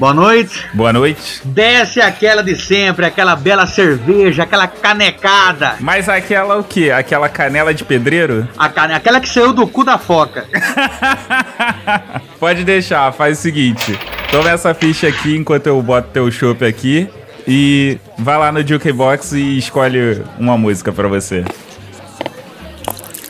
Boa noite. Boa noite. Desce aquela de sempre, aquela bela cerveja, aquela canecada. Mas aquela o quê? Aquela canela de pedreiro? A cane... Aquela que saiu do cu da foca. Pode deixar, faz o seguinte. Toma essa ficha aqui enquanto eu boto teu chopp aqui. E vai lá no Jukebox e escolhe uma música para você.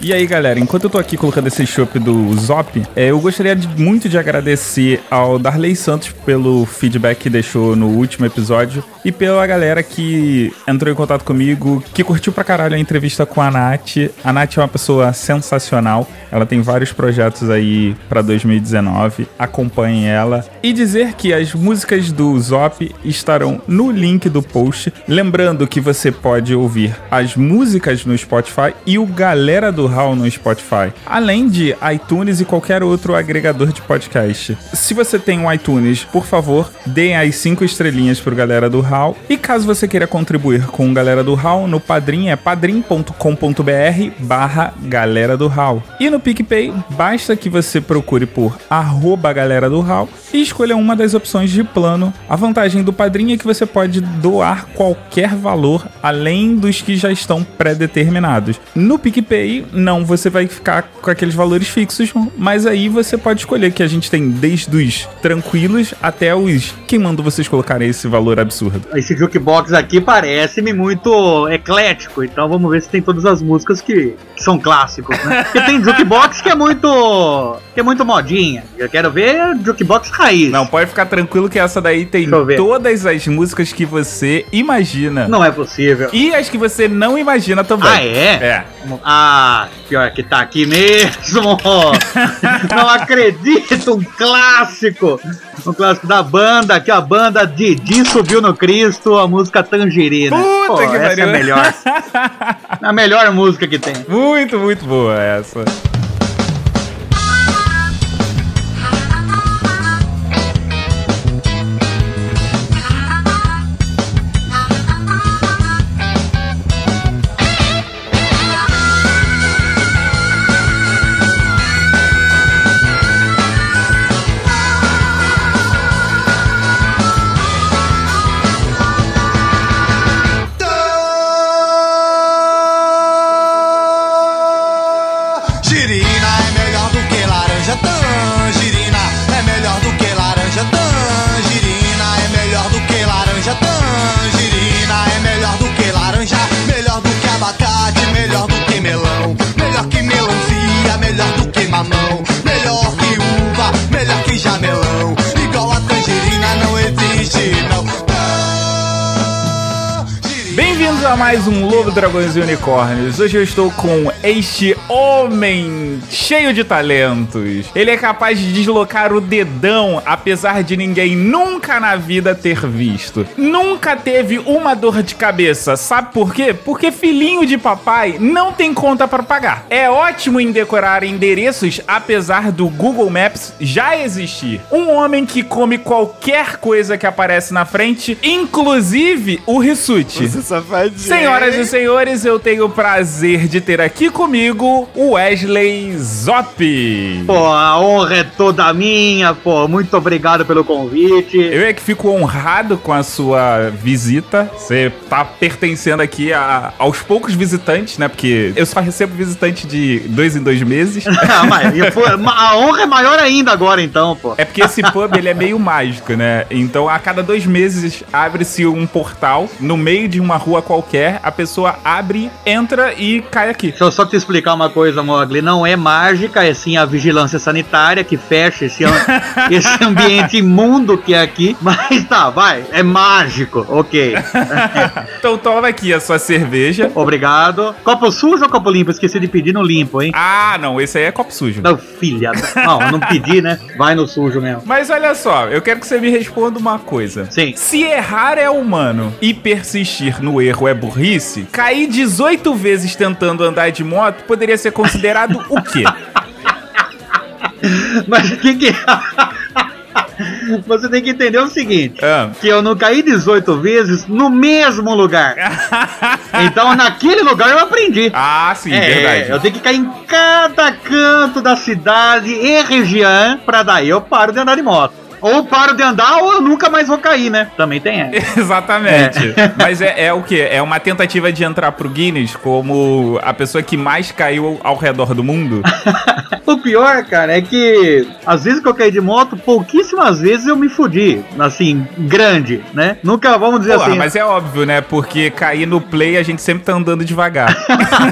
E aí, galera, enquanto eu tô aqui colocando esse chopp do Zop, é, eu gostaria de, muito de agradecer ao Darley Santos pelo feedback que deixou no último episódio e pela galera que entrou em contato comigo, que curtiu pra caralho a entrevista com a Nath. A Nath é uma pessoa sensacional, ela tem vários projetos aí pra 2019, acompanhem ela. E dizer que as músicas do Zop estarão no link do post. Lembrando que você pode ouvir as músicas no Spotify e o Galera do Hall no Spotify, além de iTunes e qualquer outro agregador de podcast. Se você tem um iTunes, por favor, deem as cinco estrelinhas pro Galera do Hall. E caso você queira contribuir com o Galera do Hall, no Padrim é padrim.com.br barra Galera do Hall. E no PicPay, basta que você procure por arroba Galera do Hall e escolha uma das opções de plano. A vantagem do Padrim é que você pode doar qualquer valor além dos que já estão pré-determinados. No PicPay, não, você vai ficar com aqueles valores fixos, mas aí você pode escolher que a gente tem desde os tranquilos até os quem mandou vocês colocarem esse valor absurdo. Esse jukebox aqui parece-me muito eclético, então vamos ver se tem todas as músicas que, que são clássicos, né? Porque tem jukebox que é muito que é muito modinha. Eu quero ver jukebox raiz. Não, pode ficar tranquilo que essa daí tem todas as músicas que você imagina. Não é possível. E as que você não imagina também. Ah, é? É. Ah, pior que tá aqui mesmo. não acredito, um clássico. Um clássico da banda, aqui a banda Didi subiu no Cristo, a música Tangerina. Puta Pô, que essa é a melhor. a melhor música que tem. Muito, muito boa essa. A mais um Lobo, Dragões e Unicórnios. Hoje eu estou com este homem cheio de talentos. Ele é capaz de deslocar o dedão, apesar de ninguém nunca na vida ter visto. Nunca teve uma dor de cabeça. Sabe por quê? Porque filhinho de papai não tem conta para pagar. É ótimo em decorar endereços, apesar do Google Maps já existir. Um homem que come qualquer coisa que aparece na frente, inclusive o Rissuti. Senhoras e senhores, eu tenho o prazer de ter aqui comigo o Wesley Zop. Pô, a honra é toda minha, pô. Muito obrigado pelo convite. Eu é que fico honrado com a sua visita. Você tá pertencendo aqui a- aos poucos visitantes, né? Porque eu só recebo visitante de dois em dois meses. Ah, mas, a honra é maior ainda agora, então, pô. É porque esse pub ele é meio mágico, né? Então a cada dois meses abre-se um portal no meio de uma rua qualquer, a pessoa abre, entra e cai aqui. Deixa eu só te explicar uma coisa, Mogli. Não é mágica, é sim a vigilância sanitária que fecha esse, esse ambiente imundo que é aqui. Mas tá, vai. É mágico. Ok. Então toma aqui a sua cerveja. Obrigado. Copo sujo ou copo limpo? Esqueci de pedir no limpo, hein? Ah, não, esse aí é copo sujo. Não, filha. da- Não, não pedi, né? Vai no sujo mesmo. Mas olha só, eu quero que você me responda uma coisa. Sim. Se errar é humano e persistir no erro é burrice, cair 18 vezes tentando andar de moto poderia ser considerado o quê? Mas o que que. Você tem que entender o seguinte: Ah. que eu não caí 18 vezes no mesmo lugar. Então, naquele lugar eu aprendi. Ah, sim, É, verdade. eu tenho que cair em cada canto da cidade e região pra daí eu paro de andar de moto. Ou paro de andar ou eu nunca mais vou cair, né? Também tem essa. Exatamente. Mas é, é o quê? É uma tentativa de entrar pro Guinness como a pessoa que mais caiu ao redor do mundo? o pior, cara, é que às vezes que eu caí de moto, pouquíssimas vezes eu me fudi. Assim, grande, né? Nunca, vamos dizer Porra, assim. mas é óbvio, né? Porque cair no play a gente sempre tá andando devagar.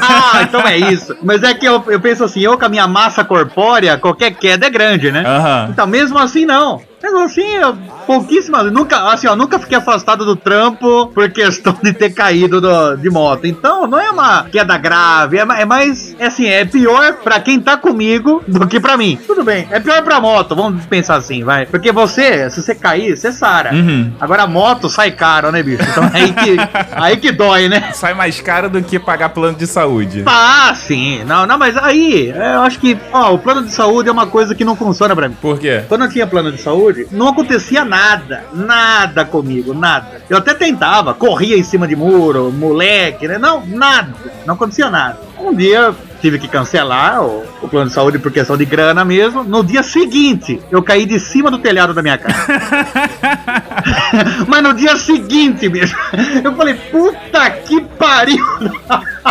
ah, então é isso. Mas é que eu, eu penso assim, eu com a minha massa corpórea, qualquer queda é grande, né? Aham. Então, mesmo assim, não. Mesmo assim, eu, pouquíssimas. Nunca, assim, ó, nunca fiquei afastado do trampo por questão de ter caído do- de moto. Então, não é uma queda grave, é, é mais. É assim, é pior pra quem tá comigo do que pra mim. Tudo bem, é pior pra moto, vamos pensar assim, vai. Porque você, se você cair, você sara. Uhum. Agora a moto sai caro, né, bicho? Então aí que, aí que dói, né? Sai mais caro do que pagar plano de saúde. Ah, sim. Não, não, mas aí, eu acho que, ó, o plano de saúde é uma coisa que não funciona pra mim. Por quê? Quando eu tinha plano de saúde, não acontecia nada. Nada comigo, nada. Eu até tentava, corria em cima de muro, moleque, né? Não, nada. Não acontecia nada. Um dia tive que cancelar o, o plano de saúde por questão de grana mesmo. No dia seguinte, eu caí de cima do telhado da minha casa. Mas no dia seguinte, bicho, eu falei, puta que pariu!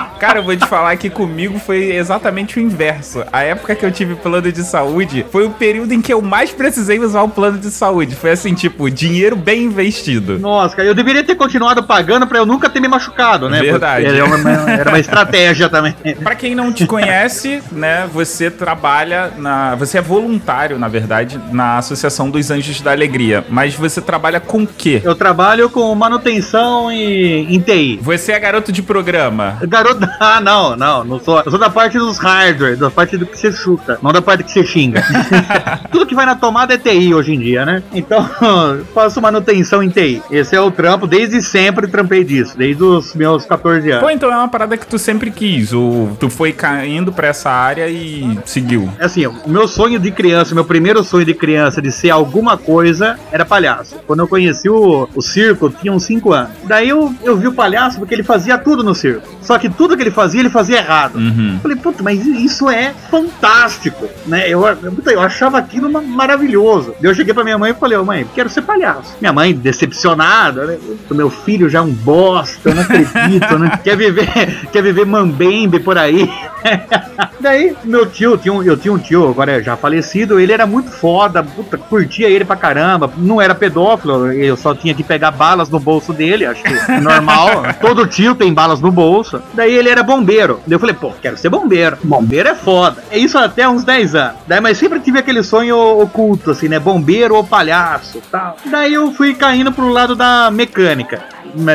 Cara, eu vou te falar que comigo foi exatamente o inverso. A época que eu tive plano de saúde foi o período em que eu mais precisei usar o plano de saúde. Foi assim, tipo, dinheiro bem investido. Nossa, cara, eu deveria ter continuado pagando pra eu nunca ter me machucado, né? Verdade. Era uma, era uma estratégia também. Pra quem não te conhece, né, você trabalha na, você é voluntário, na verdade, na Associação dos Anjos da Alegria, mas você trabalha com o quê? Eu trabalho com manutenção em, em TI. Você é garoto de programa. Garoto, ah, não, não, não sou. Eu sou da parte dos hardware, da parte do que você chuta, não da parte que você xinga. Tudo que vai na tomada é TI hoje em dia, né? Então, faço manutenção em TI. Esse é o trampo, desde sempre trampei disso, desde os meus 14 anos. Pô, então é uma parada que tu sempre quis, ou tu foi caindo pra essa área e seguiu. Assim, o meu sonho de criança, meu primeiro sonho de criança de ser alguma coisa era palhaço. Quando eu conheci o, o circo, eu tinha uns 5 anos. Daí eu, eu vi o palhaço porque ele fazia tudo no circo. Só que tudo que ele fazia, ele fazia errado. Uhum. Falei, puta, mas isso é fantástico, né? Eu, eu, eu achava aquilo ma- maravilhoso. Eu cheguei pra minha mãe e falei, mãe, quero ser palhaço. Minha mãe, decepcionada, né? O meu filho já é um bosta, eu não acredito, né? Quer viver, quer viver mambembe por aí. Daí, meu tio, tinha um- eu tinha um tio, agora já falecido, ele era muito foda, puta, curtia ele pra caramba, não era pedófilo, eu só tinha que pegar balas no bolso dele, acho que é normal, todo tio tem balas no bolso. Daí ele era bombeiro. Daí eu falei, pô, quero ser bombeiro. Bombeiro é foda. É isso até uns 10 anos. Daí, mas sempre tive aquele sonho oculto, assim, né? Bombeiro ou palhaço tal. Daí eu fui caindo pro lado da mecânica.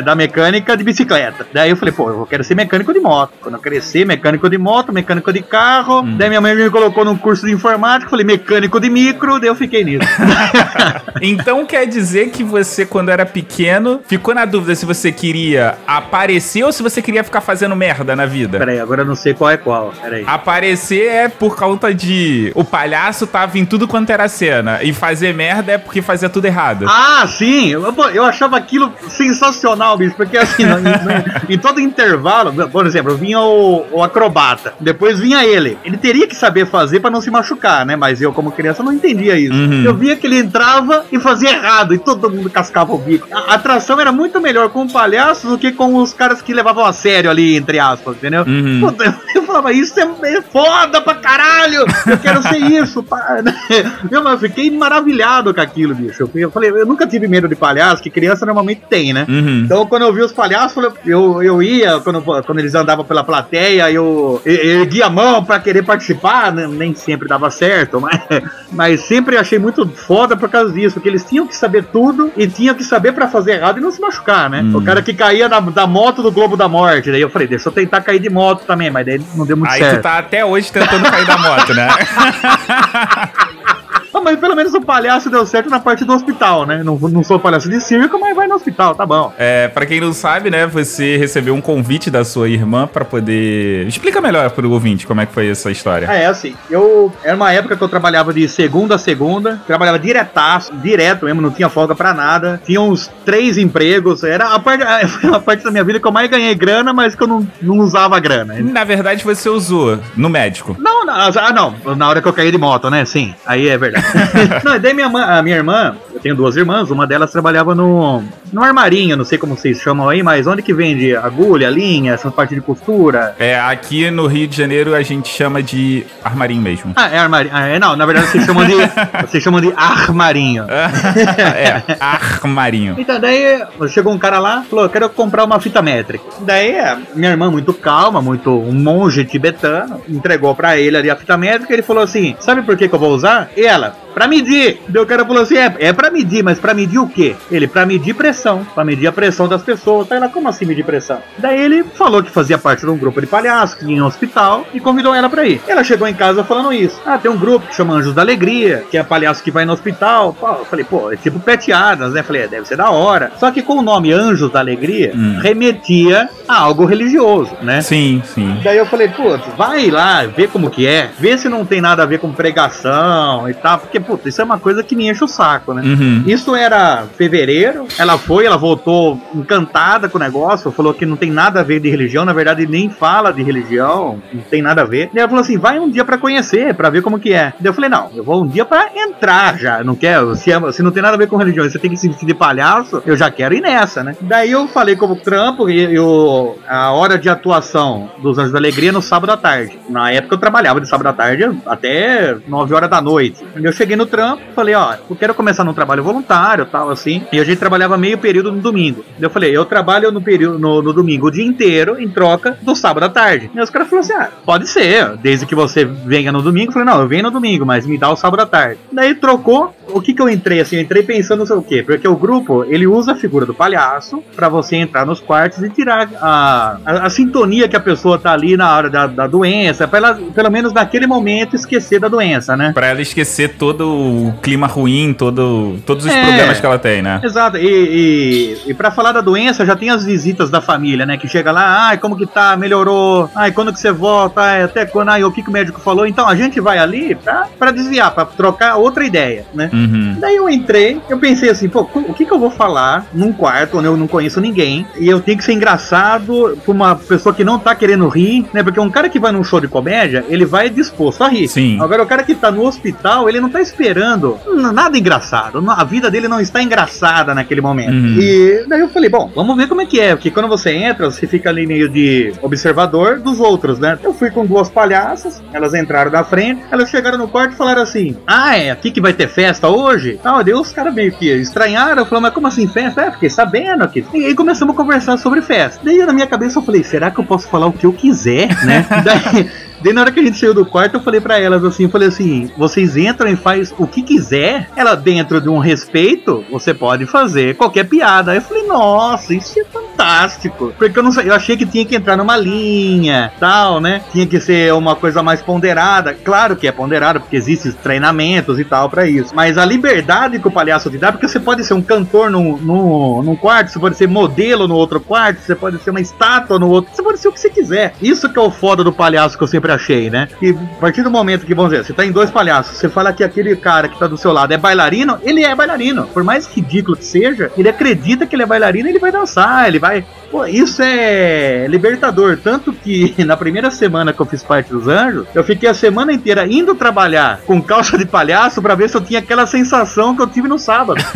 Da mecânica de bicicleta. Daí eu falei, pô, eu quero ser mecânico de moto. Quando eu crescer, mecânico de moto, mecânico de carro. Daí minha mãe me colocou num curso de informática, falei, mecânico de micro, daí eu fiquei nisso. Então quer dizer que você, quando era pequeno, ficou na dúvida se você queria aparecer ou se você queria ficar fazendo merda na vida? Peraí, agora eu não sei qual é qual. Peraí. Aparecer é por conta de o palhaço tava em tudo quanto era cena. E fazer merda é porque fazia tudo errado. Ah, sim! Eu, eu achava aquilo sensacional, bicho, porque assim, no- em, em todo intervalo, por exemplo, vinha o, o acrobata, depois vinha ele. Ele teria que saber fazer pra não se machucar, né? Mas eu, como criança, não entendia isso. Uhum. Eu via que ele entrava e fazia errado, e todo mundo cascava o bico. A, atração era muito melhor com o palhaço do que com os caras que levavam a sério ali, entre aspas, entendeu? Uhum. Puta, eu falava, isso é, foda pra caralho! Eu quero ser isso, pá. Eu, fiquei maravilhado com aquilo, bicho. Eu, falei, eu nunca tive medo de palhaço, que criança normalmente tem, né? Uhum. Então, quando eu vi os palhaços, eu, eu ia, quando, quando eles andavam pela plateia, eu, eu erguia a mão pra querer participar, né? nem sempre dava certo, mas, mas sempre achei muito foda por causa disso, porque eles tinham que saber tudo e tinham que saber pra fazer errado e não se machucar, né? Hum. O cara que caía da, da moto do Globo da Morte, daí eu falei, deixa eu tentar cair de moto também, mas daí não deu muito Aí certo. tu tá até hoje tentando cair da moto, né? Mas pelo menos o palhaço deu certo na parte do hospital, né? Não, não sou palhaço de circo, mas vai no hospital, tá bom. É, pra quem não sabe, né, você recebeu um convite da sua irmã pra poder... Explica melhor pro ouvinte como é que foi essa história. Ah, é assim, eu. Era uma época que eu trabalhava de segunda a segunda, trabalhava diretaço, direto mesmo, não tinha folga pra nada. Tinha uns três empregos, era a parte, a parte da minha vida que eu mais ganhei grana, mas que eu não, não usava grana. Na verdade, você usou no médico. Não, não, ah, não, na hora que eu caí de moto, né? Sim, aí é verdade. Não, e daí minha, a minha irmã, tenho duas irmãs, uma delas trabalhava no, no armarinho, não sei como vocês chamam aí, mas onde que vende agulha, linha, essa parte de costura? É, aqui no Rio de Janeiro a gente chama de armarinho mesmo. Ah, é armarinho. Ah, é, não, na verdade vocês chamam de. vocês chamam de armarinho. é, armarinho. Então, daí chegou um cara lá, falou: quero comprar uma fita métrica. Daí minha irmã, muito calma, muito um monge tibetano, entregou pra ele ali a fita métrica e ele falou assim: Sabe por que, que eu vou usar? E ela, pra medir. Daí o cara falou assim: É, é pra medir, mas pra medir o quê? Ele, pra medir pressão, pra medir a pressão das pessoas. Daí ela, como assim medir pressão? Daí ele falou que fazia parte de um grupo de palhaços que ia em um hospital e convidou ela pra ir. Ela chegou em casa falando isso: Ah, tem um grupo que chama Anjos da Alegria, que é palhaço que vai no hospital. Pô, eu falei, pô, é tipo peteadas, né? Falei, é, deve ser da hora. Só que com o nome Anjos da Alegria, Hum. remetia a algo religioso, né? Sim, sim. Daí eu falei, putz, vai lá, vê como que é, vê se não tem nada a ver com pregação e tal, porque, putz, isso é uma coisa que me enche o saco, né? Uhum. Isso era fevereiro, ela foi, ela voltou encantada com o negócio, falou que não tem nada a ver de religião, na verdade nem fala de religião, não tem nada a ver. Daí ela falou assim, vai um dia pra conhecer, pra ver como que é. Daí eu falei, não, eu vou um dia pra entrar já, não quero, se, é- se não tem nada a ver com religião, você tem que se vestir de palhaço, eu já quero ir nessa, né? Daí eu falei como trampo e eu, a hora de atuação dos Anjos da Alegria no sábado à tarde. Na época eu trabalhava de sábado à tarde até 9 horas da noite. Eu cheguei no trampo, falei, ó, eu quero começar num trabalho voluntário, tal, assim. E a gente trabalhava meio período no domingo. Eu falei, eu trabalho no período no, no domingo o dia inteiro em troca do sábado à tarde. E os caras falaram assim, ah, pode ser, desde que você venha no domingo. Eu falei, não, eu venho no domingo, mas me dá o sábado à tarde. Daí trocou. O que que eu entrei assim? Eu entrei pensando sei o quê, porque o grupo, ele usa a figura do palhaço pra você entrar nos quartos e tirar a, a, a sintonia que a pessoa tá ali na hora da, da doença, pra ela, pelo menos naquele momento, esquecer da doença, né? Pra ela esquecer todo o clima ruim, todo, todos os É. problemas que ela tem, né? Exato, e, e, e para falar da doença, já tem as visitas da família, né? Que chega lá, ai, como que tá? Melhorou? Ai, quando que você volta? Ai, até quando? Ai, o que, que o médico falou? Então a gente vai ali pra, pra desviar, pra trocar outra ideia, né? Uhum. Daí eu entrei, eu pensei assim, pô, o que que eu vou falar num quarto onde eu não conheço ninguém e eu tenho que ser engraçado pra uma pessoa que não tá querendo rir, né? Porque um cara que vai num show de comédia, ele vai disposto a rir. Sim. Agora o cara que tá no hospital, ele não tá esperando nada engraçado. A vida dele não está engraçada naquele momento. Uhum. E daí eu falei, bom, vamos ver como é que é. Porque quando você entra, você fica ali meio de observador dos outros, né? Eu fui com duas palhaças, elas entraram da frente, elas chegaram no quarto e falaram assim: Ah, é aqui que vai ter festa hoje? Tal, daí os caras meio que estranharam, falaram, mas como assim festa? É, fiquei sabendo aqui. E aí começamos a conversar sobre festa. Daí na minha cabeça eu falei, será que eu posso falar o que eu quiser, né? daí, daí na hora que a gente saiu do quarto, eu falei pra elas assim, eu falei assim, vocês entram e faz o que quiser. Ela dentro de um respeito, você pode fazer qualquer piada. Aí eu falei, nossa, isso é fantástico. Porque eu não eu achei que tinha que entrar numa linha, tal, né? Tinha que ser uma coisa mais ponderada. Claro que é ponderada, porque existem treinamentos e tal pra isso. Mas a liberdade que o palhaço te dá, porque você pode ser um cantor num, num, num quarto, você pode ser modelo no outro quarto, você pode ser uma estátua no outro, você pode ser o que você quiser. Isso que é o foda do palhaço que eu sempre achei, né? E a partir do momento que, vamos dizer, você tá em dois palhaços, você fala que aquele cara que tá do seu lado é bailarino, ele é bailarino. Por mais ridículo que seja, ele acredita que ele é bailarino ele vai dançar, ele vai. Pô, isso é libertador. Tanto que na primeira semana que eu fiz parte dos anjos, eu fiquei a semana inteira indo trabalhar com calça de palhaço pra ver se eu tinha aquela sensação que eu tive no sábado.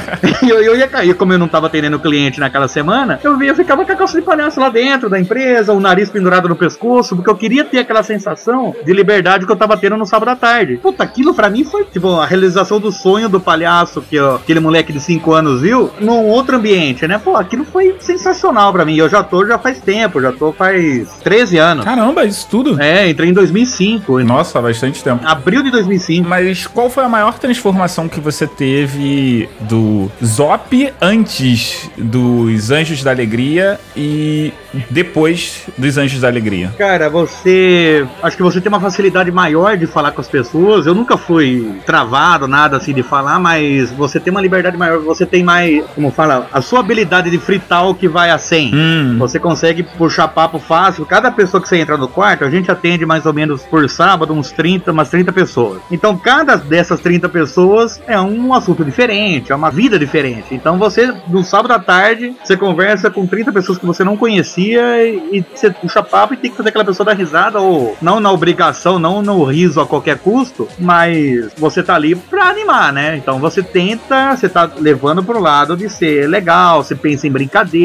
e eu, eu ia cair, como eu não tava atendendo cliente naquela semana, eu, vi, eu ficava com a calça de palhaço lá dentro da empresa, o nariz pendurado no pescoço, porque eu queria ter aquela sensação de liberdade que eu tava tendo no sábado à tarde. Puta, aquilo pra mim foi tipo a realização do sonho do palhaço que ó, aquele moleque de 5 anos viu num outro ambiente, né? Pô, aquilo foi sensacional pra mim. Eu já tô já faz tempo, já tô faz 13 anos. Caramba, isso tudo? É, entrei em 2005, em Nossa, há bastante tempo. abril de 2005. Mas qual foi a maior transformação que você teve do Zop antes dos Anjos da Alegria e depois dos Anjos da Alegria? Cara, você. Acho que você tem uma facilidade maior de falar com as pessoas. Eu nunca fui travado, nada assim de falar, mas você tem uma liberdade maior. Você tem mais. Como fala? A sua habilidade de free talk vai 100. Hum. Você consegue puxar papo fácil. Cada pessoa que você entra no quarto, a gente atende mais ou menos por sábado uns 30, umas 30 pessoas. Então, cada dessas 30 pessoas é um assunto diferente, é uma vida diferente. Então, você, no sábado à tarde, você conversa com 30 pessoas que você não conhecia e, e você puxa papo e tem que fazer aquela pessoa dar risada, ou não na obrigação, não no riso a qualquer custo, mas você tá ali pra animar, né? Então, você tenta, você tá levando pro lado de ser legal, você pensa em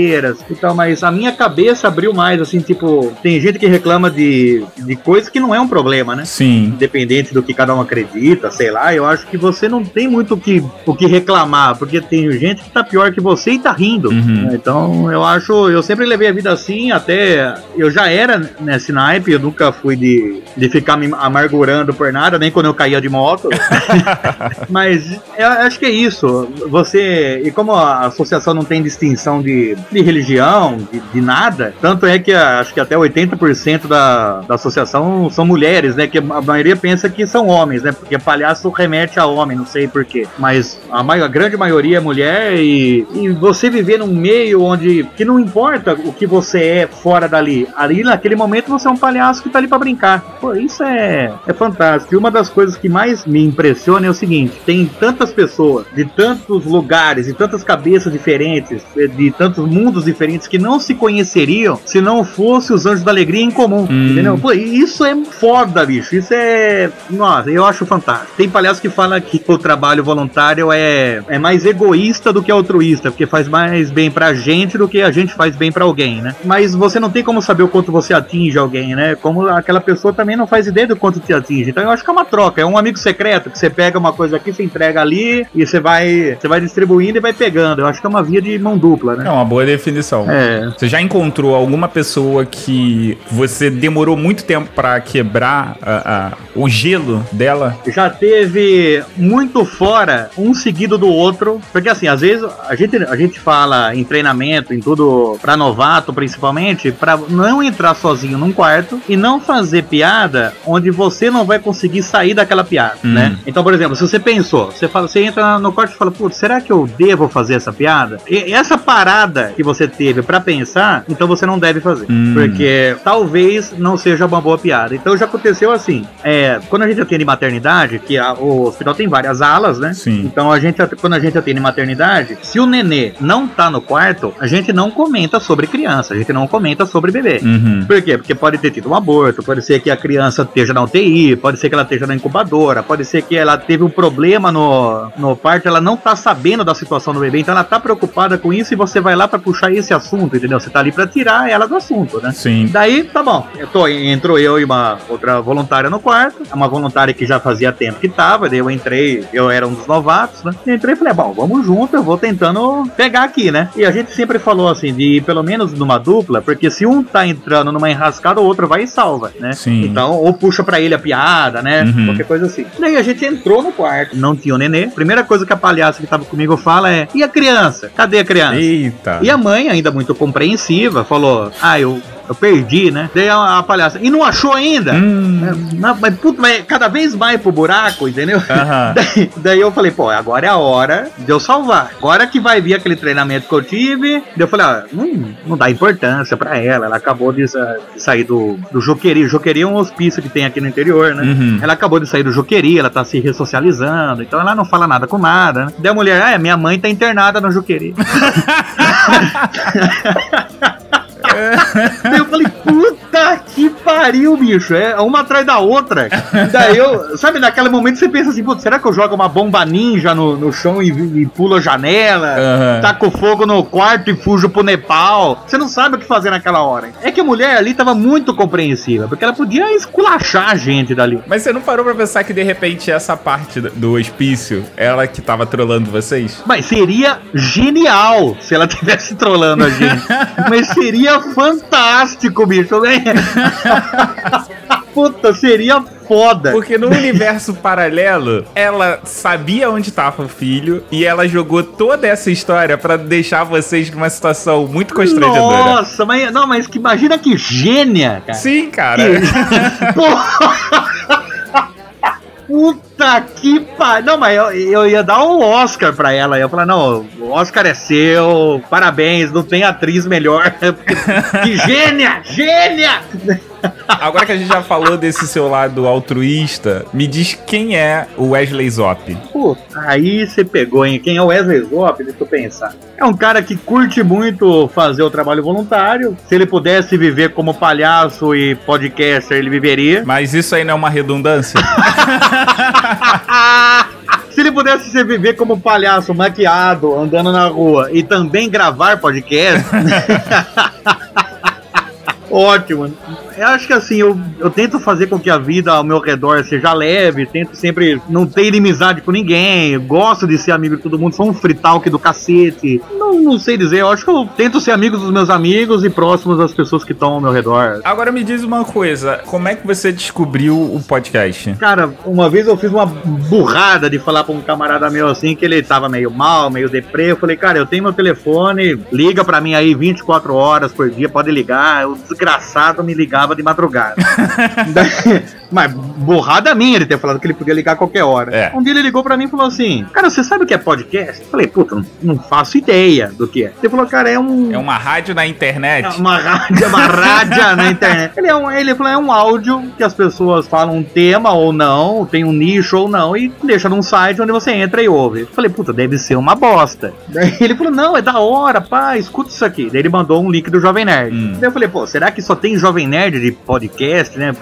brincadeiras. Então, mas a minha cabeça abriu mais, assim, tipo, tem gente que reclama de, de coisa que não é um problema, né? Sim. Independente do que cada um acredita, sei lá, eu acho que você não tem muito o que, o que reclamar, porque tem gente que tá pior que você e tá rindo. Uhum. Então, eu acho, eu sempre levei a vida assim, até eu já era nesse naipe, eu nunca fui de, de ficar me amargurando por nada, nem quando eu caía de moto. Mas eu acho que é isso. Você, e como a associação não tem distinção de, de religião, de, de nada, tanto é que a- acho que até 80% da, da associação são mulheres, né? Que a maioria pensa que são homens, né? Porque palhaço remete a homem, não sei porquê. Mas a, mai- a grande maioria é mulher e, e você viver num meio onde que não importa o que você é fora dali. Ali naquele momento você é um palhaço que tá ali pra brincar. Pô, isso é, é fantástico. E uma das coisas que mais me impressiona é o seguinte: tem tantas pessoas de tantos lugares, de tantas cabeças diferentes, de tantos mundos diferentes que não se conheceriam se não fosse os Anjos da Alegria em comum. Hum. Entendeu? Pô, isso é foda, bicho. Isso é. Nossa, eu acho fantástico. Tem palhaço que fala que o trabalho voluntário é, é mais egoísta do que altruísta, porque faz mais bem pra gente do que a gente faz bem pra alguém, né? Mas você não tem como saber o quanto você atinge alguém, né? Como aquela pessoa também não faz ideia do quanto te atinge. Então eu acho que é uma troca, é um amigo secreto que você pega uma coisa aqui, você entrega ali e você vai, você vai distribuindo e vai pegando. Eu acho que é uma via de mão dupla, É né? uma boa definição. É. Você já encontrou alguma pessoa que você demorou muito tempo pra quebrar a- a- o gelo dela? já teve muito fora um seguido do outro, porque assim, às vezes a gente, a gente fala em treinamento, em tudo pra novato principalmente, pra não entrar sozinho num quarto e não fazer piada onde você não vai conseguir sair daquela piada, Hum. né? Então, por exemplo, se você pensou, você fala, você entra no quarto e fala, putz, será que eu devo fazer essa piada? E essa parada que você teve pra pensar, então você não deve fazer, Hum. porque talvez não seja uma boa piada. Então já aconteceu assim, é, quando a gente atende maternidade, que a- o hospital tem várias alas, né? Sim. Então a gente, quando a gente atende maternidade, se o nenê não tá no quarto, a gente não comenta sobre criança, a gente não comenta sobre bebê. Uhum. Por quê? Porque pode ter tido um aborto, pode ser que a criança esteja na UTI, pode ser que ela esteja na incubadora, pode ser que ela teve um problema no, no parto, ela não tá sabendo da situação do bebê, então ela tá preocupada com isso e você vai lá pra puxar esse assunto, entendeu? Você tá ali pra tirar ela do assunto, né? Sim. Daí, tá bom. Eu tô, entrou eu e uma outra voluntária no quarto. Uma voluntária que já fazia tempo que tava. Daí eu entrei, eu era um dos novatos, né? Eu entrei e falei, bom, vamos junto, eu vou tentando pegar aqui, né? E a gente sempre falou assim, de pelo menos numa dupla, porque se um tá entrando numa enrascada, o outro vai e salva, né? Sim. Então, ou puxa pra ele a piada, né? Uhum. Qualquer coisa assim. Daí a gente entrou no quarto, não tinha o nenê. Primeira coisa que a palhaça que tava comigo fala é: e a criança? Cadê a criança? Eita. E a mãe, ainda muito compreensiva, falou: Ah, eu, eu perdi, né? Daí a, a palhaça, e não achou ainda? Hum. É, não, mas puta, vai cada vez mais pro buraco, entendeu? Daí, daí eu falei, pô, agora é a hora de eu salvar. Agora que vai vir aquele treinamento que eu tive. Daí eu falei, ó, não, não dá importância pra ela. Ela acabou de, de sair do, do Joqueri. Joqueri é um hospício que tem aqui no interior, né? Uhum. Ela acabou de sair do Juqueri, ela tá se ressocializando, então ela não fala nada com nada. Né? Daí a mulher, ah, é, minha mãe tá internada no Juqueri. Eu falei, puta que pariu, bicho. É uma atrás da outra. Daí eu, sabe, naquele momento você pensa assim, putz, será que eu jogo uma bomba ninja no, no chão e, e pulo a janela? Aham. Taco fogo no quarto e fujo pro Nepal. Você não sabe o que fazer naquela hora. É que a mulher ali tava muito compreensiva, porque ela podia esculachar a gente dali. Mas você não parou pra pensar que de repente essa parte do- do hospício, ela que tava trolando vocês? Mas seria genial se ela tivesse trolando a gente. Mas seria fantástico, bicho, né? Puta, seria foda. Porque no universo paralelo, ela sabia onde tava o filho e ela jogou toda essa história pra deixar vocês numa situação muito constrangedora. Nossa, mas não, mas que imagina que gênia, cara. Sim, cara. Que- Porra! puta que pariu. Não, mas eu, eu ia dar um Oscar pra ela. Eu ia falar, não, o Oscar é seu, parabéns, não tem atriz melhor. que gênia, gênia! Agora que a gente já falou desse seu lado altruísta, me diz quem é o Wesley Zop. Pô, aí você pegou, hein? Quem é o Wesley Zop? Deixa eu pensar. É um cara que curte muito fazer o trabalho voluntário. Se ele pudesse viver como palhaço e podcaster, ele viveria. Mas isso aí não é uma redundância? Se ele pudesse se viver como palhaço maquiado, andando na rua e também gravar podcast. Ótimo. Eu acho que assim, eu, eu tento fazer com que a vida ao meu redor seja leve, tento sempre não ter inimizade com ninguém, gosto de ser amigo de todo mundo, sou um fritalk do cacete. Não, não sei dizer, eu acho que eu tento ser amigo dos meus amigos e próximos das pessoas que estão ao meu redor. Agora me diz uma coisa, como é que você descobriu o podcast? Cara, uma vez eu fiz uma burrada de falar pra um camarada meu assim que ele tava meio mal, meio deprê. Eu falei, cara, eu tenho meu telefone, liga pra mim aí 24 horas por dia, pode ligar. O desgraçado me ligava de madrugada. Mas borrada minha ele ter falado que ele podia ligar a qualquer hora. É. Um dia ele ligou pra mim e falou assim: Cara, você sabe o que é podcast? Eu falei, puta, não, não faço ideia do que é. Ele falou, cara, é um. É uma rádio na internet? É uma rádio, uma rádio na internet. Ele, é um, ele falou, é um áudio que as pessoas falam um tema ou não, tem um nicho ou não, e deixa num site onde você entra e ouve. Eu falei, puta, deve ser uma bosta. Daí ele falou, não, é da hora, pá, escuta isso aqui. Daí ele mandou um link do Jovem Nerd. Hum. Daí eu falei, pô, será que só tem Jovem Nerd de podcast, né?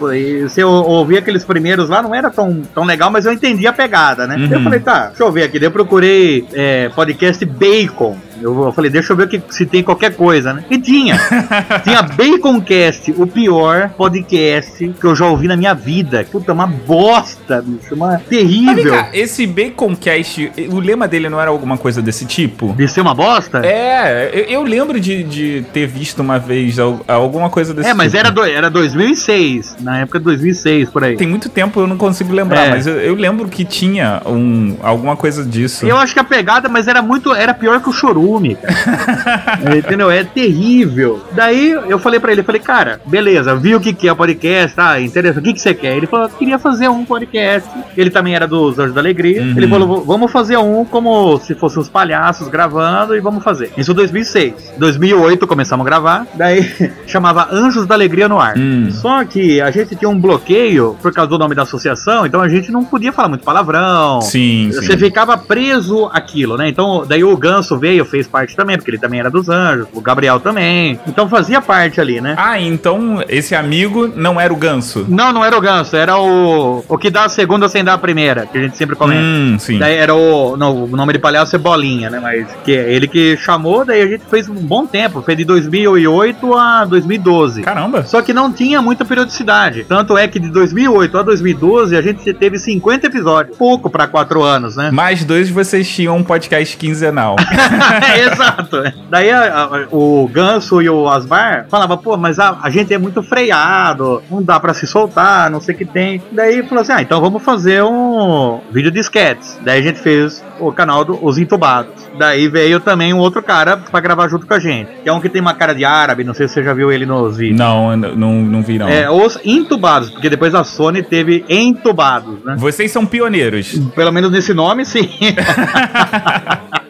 Se eu ouvir aqueles primeiros lá, não era tão, tão legal, mas eu entendi a pegada, né? Uhum. Eu falei, tá, deixa eu ver aqui. Daí eu procurei é, podcast Bacon. Eu, falei, deixa eu ver que, se tem qualquer coisa, né? E tinha. tinha Baconcast, o pior podcast que eu já ouvi na minha vida. Puta, uma bosta, bicho. Uma terrível. cá, esse Baconcast, o lema dele não era alguma coisa desse tipo? De ser uma bosta? É, eu, eu lembro de, de ter visto uma vez al- alguma coisa desse É, mas tipo. era, do, era 2006, na época de 2006, por aí. Tem muito tempo eu não consigo lembrar, É. mas eu, eu lembro que tinha um, alguma coisa disso. Eu acho que a pegada, mas era muito. Era pior que o chorume. cara. Entendeu? É terrível. Daí eu falei pra ele, falei, cara, beleza, vi o que, que é o podcast, tá? Interessante. O que, que você quer? Ele falou, queria fazer um podcast. Ele também era dos Anjos da Alegria. Uhum. Ele falou, vamos fazer um como se fossem os palhaços gravando e vamos fazer. Isso em 2006. 2008 começamos a gravar. Daí chamava Anjos da Alegria no ar. Hum. Só que a gente tinha um bloqueio por causa do nome da associação, então a gente não podia falar muito palavrão. Sim, sim. Você ficava preso aquilo, né? Então, daí o Ganso veio, fez parte também, porque ele também era dos anjos, o Gabriel também. Então fazia parte ali, né? Ah, então esse amigo não era o ganso. Não, não era o Ganso, era o. O que dá a segunda sem dar a primeira, que a gente sempre comenta. Hum, sim. Daí era o. Não, o nome de palhaço é Bolinha, né? Mas que é ele que chamou, daí a gente fez um bom tempo. Fez de 2008 a 2012. Caramba. Só que não tinha muita periodicidade. Tanto é que de 2008 a 2012 a gente teve 50 episódios. Pouco pra 4 anos, né? Mais dois vocês tinham um podcast quinzenal. Exato. Daí a- a- o Ganso e o Asbar falavam, pô, mas a, a gente é muito freado, não dá pra se soltar, não sei o que tem. Daí falou assim: ah, então vamos fazer um vídeo de sketches. Daí a gente fez o canal dos Os Entubados. Daí veio também um outro cara pra gravar junto com a gente, que é um que tem uma cara de árabe, não sei se você já viu ele nos vídeos. não, não, não vi não. É, os entubados, porque depois a Sony teve entubados, né? Vocês são pioneiros. Pelo menos nesse nome, sim.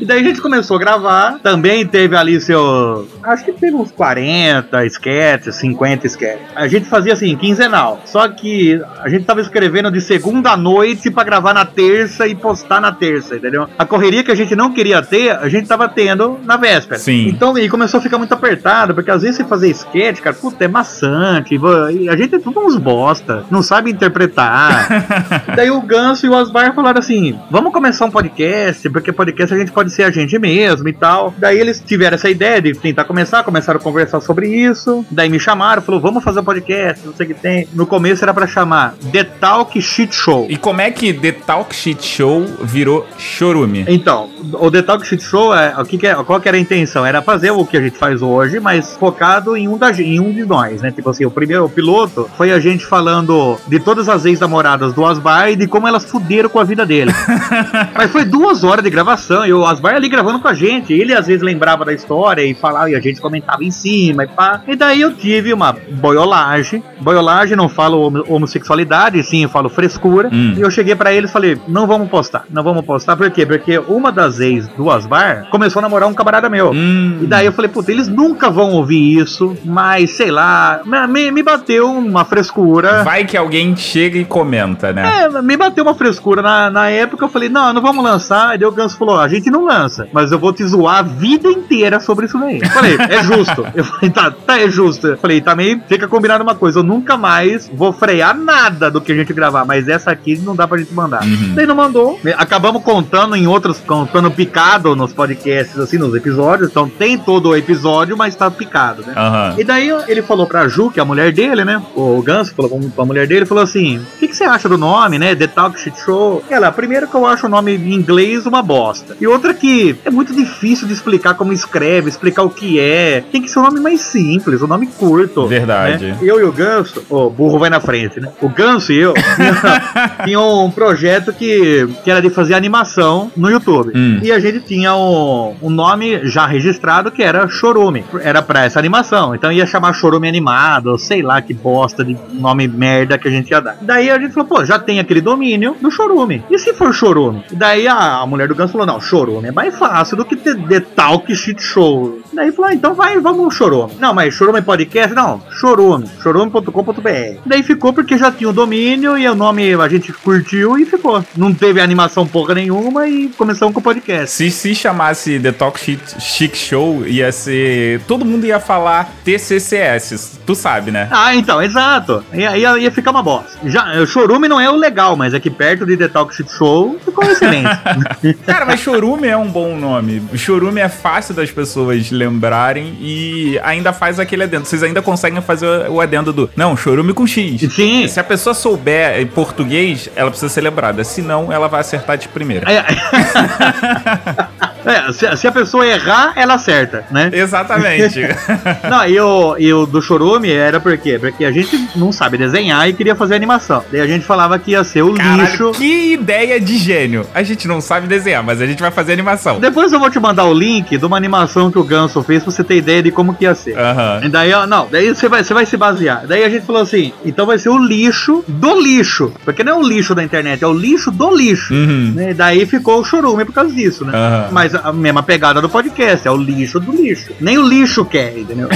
E daí a gente começou a gravar. Também teve ali seu. Acho que teve uns 40 sketches, 50 sketches. A gente fazia assim, quinzenal. Só que a gente tava escrevendo de segunda à noite pra gravar na terça e postar na terça, entendeu? A correria que a gente não queria ter, a gente tava tendo na véspera. Sim. Então, e começou a ficar muito apertado, porque às vezes você fazer sketch, cara, puta, é maçante. e A gente é tudo uns bosta, não sabe interpretar. Daí o Ganso e o Asbar falaram assim: vamos começar um podcast, porque podcast a gente pode ser a gente mesmo e tal. Daí eles tiveram essa ideia de tentar começar, começaram a conversar sobre isso. Daí me chamaram, falou: vamos fazer um podcast, não sei o que tem. No começo era pra chamar The Talk Shit Show. E como é que The Talk Shit Show virou chorume? Então, o The Talk Shit Show, é, o que que é, qual que era a intenção? Era fazer o que a gente faz hoje, mas focado em um, da, em um de nós, né? Tipo assim, o primeiro o piloto foi a gente falando de todas as ex-namoradas do Asbar e de como elas fuderam com a vida dele. mas foi duas horas de gravação e o Asbar ali gravando com a gente. Ele às vezes lembrava da história e falava, e a gente comentava em cima e pá. E daí eu tive uma boiolagem. Boiolagem, não falo homossexualidade, sim, eu falo frescura. Hum. E eu cheguei pra eles e falei, não vamos postar, não vamos postar. Por quê? Porque uma das ex do Asbar começou a namorar um camarada meu. Hum. E daí eu falei, puta, eles nunca vão ouvir isso, mas sei lá, me, me bateu uma frescura. Vai que alguém chega e comenta, né? É, me bateu uma frescura na, na época. Eu falei, não, não vamos lançar. E daí o Ganso falou: a gente não lança, mas eu vou te zoar a vida inteira sobre isso daí. Eu falei, é justo. Eu falei, tá, tá, é justo. Eu falei, também fica combinado uma coisa: eu nunca mais vou frear nada do que a gente gravar, mas essa aqui não dá pra gente mandar. Uhum. Daí não mandou. Acabamos contando em outros, contando picado nos podcasts, assim, nos episódios. Então tem todo o episódio, mas tá picado, né? Aham. E daí ele falou pra Ju, que é a mulher dele, né? O Ganso falou pra- pra mulher dele, falou assim: O que, que você acha do nome, né? The Talk Shit Show. Ela, primeiro que eu acho o nome em inglês uma bosta. E outra que é muito difícil de explicar como escreve, explicar o que é. Tem que ser um nome mais simples, um nome curto. Verdade. né? Eu e o Ganso, o burro vai na frente, né? O Ganso e eu tinha, tinha um projeto que, que era de fazer animação no YouTube. Hum. E a gente tinha um, um nome já registrado que era Chorume. Era pra essa animação. Então ia chamar Chorume Animado, sei lá que bosta de nome merda que a gente ia dar. Daí a gente falou, pô, já tem aquele domínio do Chorume. E se for Chorume? E daí a, a mulher do Ganso falou, não, Chorume é mais fácil do que The, The Talk Shit Show. Daí falou, ah, então vai, vamos Chorume. Não, mas Chorume Podcast? Não, Chorume. Chorume.com.br. Daí ficou porque já tinha o domínio e o nome a gente curtiu e ficou. Não teve animação porra nenhuma e começamos com o podcast. Se se chamasse The Talk Shit Chic Show, ia ser. Todo mundo ia falar TCCS. Tu sabe, né? Ah, então, exato. E aí ia, ia ficar uma bosta. Já, Chorume não é o legal, mas aqui perto de The Talk Shit Show ficou excelente. Cara, mas Chorume é um bom nome. Chorume é fácil das pessoas lembrarem e ainda faz aquele adendo. Vocês ainda conseguem fazer o adendo do. Não, Chorume com X. Sim. Se a pessoa souber em português, ela precisa ser lembrada. Senão, ela vai acertar de primeira. É, É, se, se a pessoa errar, ela acerta, né? Exatamente. Não, e o, e o do Chorume era por quê? Porque a gente não sabe desenhar e queria fazer animação. Daí a gente falava que ia ser o Caralho, lixo. que ideia de gênio. A gente não sabe desenhar, mas a gente vai fazer animação. Depois eu vou te mandar o link de uma animação que o Ganso fez pra você ter ideia de como que ia ser. Aham. E daí, ó, não, daí você vai, você vai se basear. Daí a gente falou assim, então vai ser o lixo do lixo. Porque não é o lixo da internet, é o lixo do lixo. Uhum. Né? Daí ficou o chorume por causa disso, né? Aham. Mas a mesma pegada do podcast, é o lixo do lixo. Nem o lixo quer, entendeu?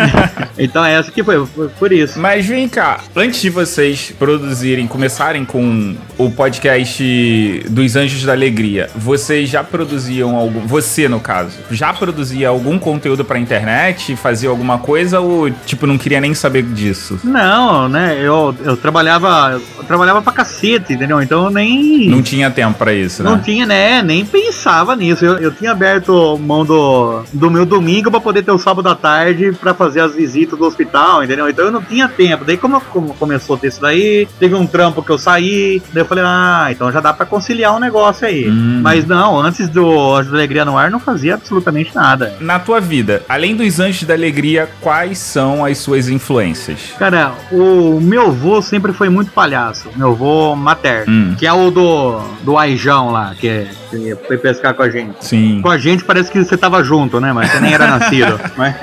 então essa que foi, foi por isso. Mas vem cá, antes de vocês produzirem, começarem com o podcast dos Anjos da Alegria, vocês já produziam algum. Você, no caso, já produzia algum conteúdo pra internet? Fazia alguma coisa ou, tipo, não queria nem saber disso? Não, né? Eu, eu trabalhava. Eu trabalhava pra cacete, entendeu? Então eu nem. Não tinha tempo pra isso, Não né? tinha, né? Nem pensava nisso. Eu, eu tinha aberto mão do, do meu domingo pra poder ter o sábado à tarde pra fazer as visitas do hospital, entendeu? Então eu não tinha tempo. Daí, como, como começou a ter isso daí, teve um trampo que eu saí. Daí eu falei, ah, então já dá pra conciliar um negócio aí. Hum. Mas não, antes do Anjo da Alegria no ar, não fazia absolutamente nada. Na tua vida, além dos Anjos da Alegria, quais são as suas influências? Cara, o meu avô sempre foi muito palhaço. Meu avô materno. Hum. Que é o do, do Aijão lá, que, é- que foi pescar com a gente. Sim. Com a gente parece que você tava junto, né? Mas você nem era nascido. Mas-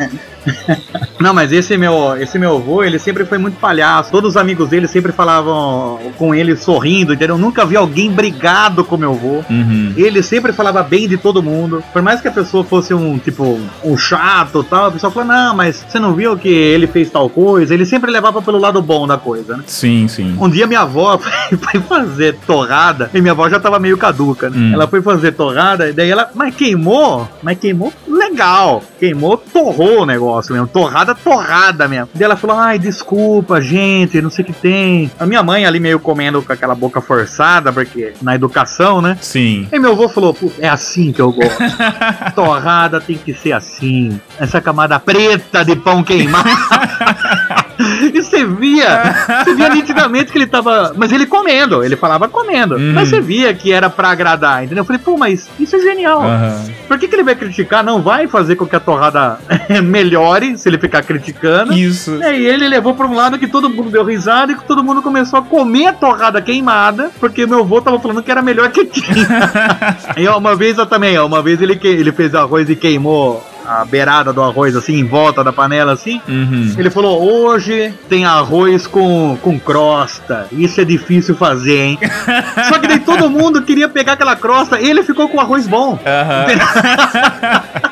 Não, mas esse meu, esse meu avô, ele sempre foi muito palhaço. Todos os amigos dele sempre falavam com ele sorrindo, entendeu? Eu nunca vi alguém brigado com meu avô. Uhum. Ele sempre falava bem de todo mundo. Por mais que a pessoa fosse um, tipo, um chato e tal, a pessoa falava, não, mas você não viu que ele fez tal coisa? Ele sempre levava pelo lado bom da coisa, né? Sim, sim. Um dia minha avó foi foi fazer torrada e minha avó já tava meio caduca, né? Hum. Ela foi fazer torrada e daí ela, mas queimou, mas queimou legal, queimou, torrou o negócio mesmo, torrada, torrada mesmo. Daí ela falou, ai, desculpa, gente, não sei o que tem. A minha mãe ali meio comendo com aquela boca forçada, porque na educação, né? Sim. E meu avô falou, "Pô, é assim que eu gosto. Torrada tem que ser assim. Essa camada preta de pão queimado. E você via, você via nitidamente que ele tava. Mas ele comendo, ele falava comendo. Uhum. Mas você via que era pra agradar, entendeu? Eu falei, pô, mas isso é genial. Aham. Por que, que ele vai criticar? Não vai fazer com que a torrada melhore se ele ficar criticando. Isso. É, E aí ele levou pra um lado que todo mundo deu risada e que todo mundo começou a comer a torrada queimada, porque meu avô tava falando que era melhor que tinha. e ó, uma vez eu também, ó, uma vez ele, que- ele fez arroz e queimou a beirada do arroz assim, em volta da panela assim. Uhum. Ele falou, hoje tem arroz com, com crosta. Isso é difícil fazer, hein? Só que daí todo mundo queria pegar aquela crosta, ele ficou com o arroz bom. Aham.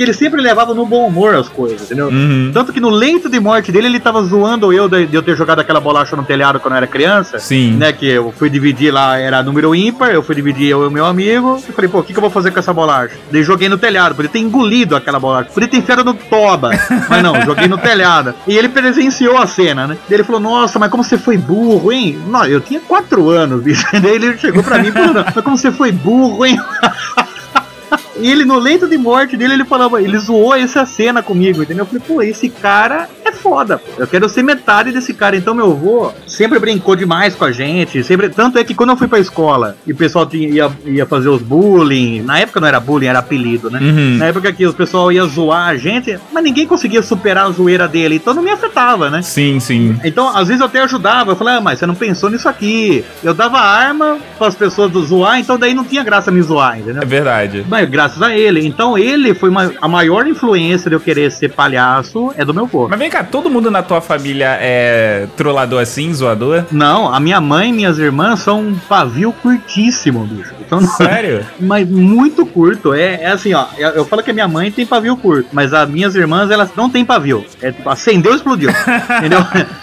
Porque ele sempre levava no bom humor as coisas, entendeu? Uhum. Tanto que no leito de morte dele, ele tava zoando eu de, de eu ter jogado aquela bolacha no telhado quando eu era criança. Sim. Né, que eu fui dividir lá, era número ímpar, eu fui dividir eu e o meu amigo. Eu falei, pô, o que, que eu vou fazer com essa bolacha? Daí joguei no telhado, podia ter engolido aquela bolacha, podia ter enfiado no toba. mas não, joguei no telhado. E ele presenciou a cena, né? Daí ele falou, nossa, mas como você foi burro, hein? Não, eu tinha quatro anos, bicho. Daí ele chegou pra mim e falou, mas como você foi burro, hein? E ele, no leito de morte dele, ele falava, ele zoou essa cena comigo, entendeu? Eu falei, pô, esse cara é foda, pô. Eu quero ser metade desse cara. Então meu avô sempre brincou demais com a gente. Sempre... Tanto é que quando eu fui pra escola e o pessoal tinha, ia, ia fazer os bullying, na época não era bullying, era apelido, né? Uhum. Na época que o pessoal ia zoar a gente, mas ninguém conseguia superar a zoeira dele, então não me afetava, né? Sim, sim. Então, às vezes eu até ajudava. Eu falei, ah, mas você não pensou nisso aqui. Eu dava arma para as pessoas zoar, então daí não tinha graça me zoar, entendeu? É verdade. Mas graças a ele. Então ele foi uma- a maior influência de eu querer ser palhaço é do meu avô. Mas vem cá, todo mundo na tua família é trollador assim, zoador? Não, a minha mãe e minhas irmãs são um pavio curtíssimo, bicho. Então, Sério? mas muito curto. É, é assim, ó. Eu, eu falo que a minha mãe tem pavio curto, mas as minhas irmãs, elas não têm pavio. É tipo, acendeu, explodiu. entendeu?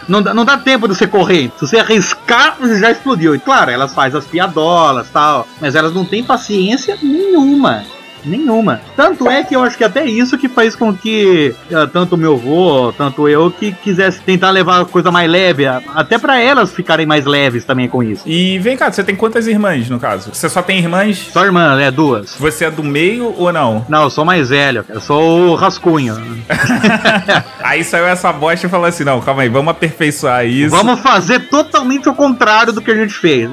Não, dá- não dá tempo de você correr. Se você arriscar, já explodiu. E claro, elas fazem as piadolas tal, mas elas não têm paciência nenhuma. Nenhuma. Tanto é que eu acho que até isso que faz com que eh, tanto o meu avô, tanto eu, que quisesse tentar levar a coisa mais leve, até pra elas ficarem mais leves também com isso. E vem cá, você tem quantas irmãs, no caso? Você só tem irmãs? Só irmã, é duas. Você é do meio ou não? Não, eu sou mais velho, eu sou o rascunho. Aí saiu essa bosta e falou assim: não, calma aí, vamos aperfeiçoar isso. Vamos fazer totalmente o contrário do que a gente fez.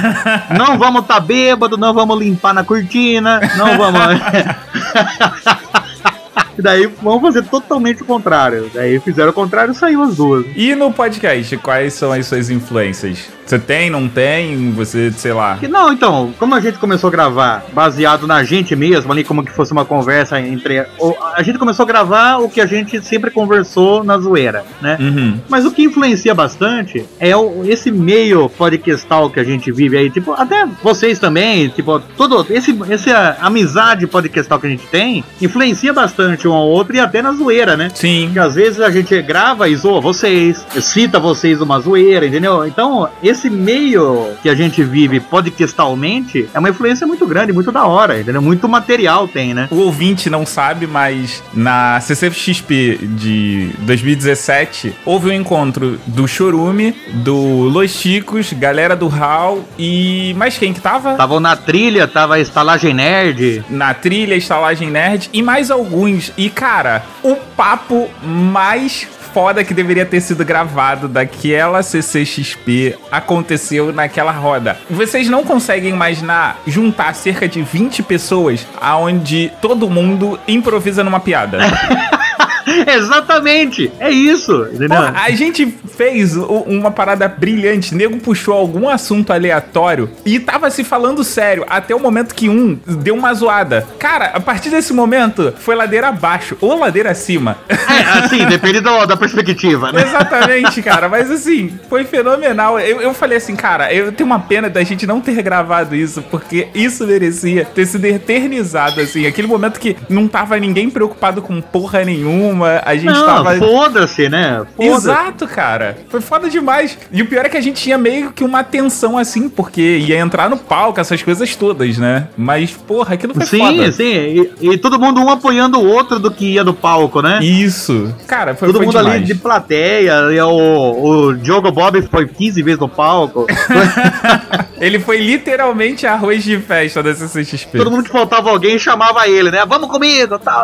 não vamos tá bêbado, não vamos limpar na cortina, não vamos. Daí vamos fazer totalmente o contrário. Daí fizeram o contrário e saiu as duas. E no podcast, quais são as suas influências? Você tem, não tem? Você, sei lá. Não, então, como a gente começou a gravar baseado na gente mesmo, ali como que fosse uma conversa entre. A gente começou a gravar o que a gente sempre conversou na zoeira, né? Uhum. Mas o que influencia bastante é o- esse meio podcastal que a gente vive aí, tipo, até vocês também, tipo, todo esse essa amizade podcastal que a gente tem influencia bastante um ao outro e até na zoeira, né? Sim. Porque às vezes a gente grava e zoa vocês, cita vocês numa zoeira, entendeu? Então, esse meio que a gente vive podcastalmente é uma influência muito grande, muito da hora, entendeu? Muito material tem, né? O ouvinte não sabe, mas na CCXP de 2017 houve um encontro do Chorume, do Los Chicos, galera do Hall e mais quem que tava? Estavam na trilha, tava a estalagem nerd. Na trilha, estalagem nerd e mais alguns. E cara, o papo mais foda que deveria ter sido gravado daquela CCXP aconteceu naquela roda. Vocês não conseguem imaginar juntar cerca de 20 pessoas aonde todo mundo improvisa numa piada. Exatamente, é isso, entendeu? Porra, a gente fez uma parada brilhante. Nego puxou algum assunto aleatório e tava se falando sério até o momento que um deu uma zoada. Cara, a partir desse momento foi ladeira abaixo ou ladeira acima. É, assim, depende do- da perspectiva, né? Exatamente, cara. Mas assim, foi fenomenal. Eu, eu falei assim, cara, eu tenho uma pena da gente não ter gravado isso, porque isso merecia ter sido eternizado, assim. Aquele momento que não tava ninguém preocupado com porra nenhuma, a gente Não, tava. foda-se, né? Foda-se. Exato, cara. Foi foda demais. E o pior é que a gente tinha meio que uma tensão assim, porque ia entrar no palco, essas coisas todas, né? Mas, porra, aquilo foi Sim, foda. sim, e, e todo mundo um apoiando o outro do que ia no palco, né? Isso. Cara, foi, Todo foi mundo demais. ali de plateia, e o, o Diogo Bob foi 15 vezes no palco. Ele foi literalmente arroz de festa da CCXP. Todo mundo que faltava alguém chamava ele, né? Vamos comigo tal.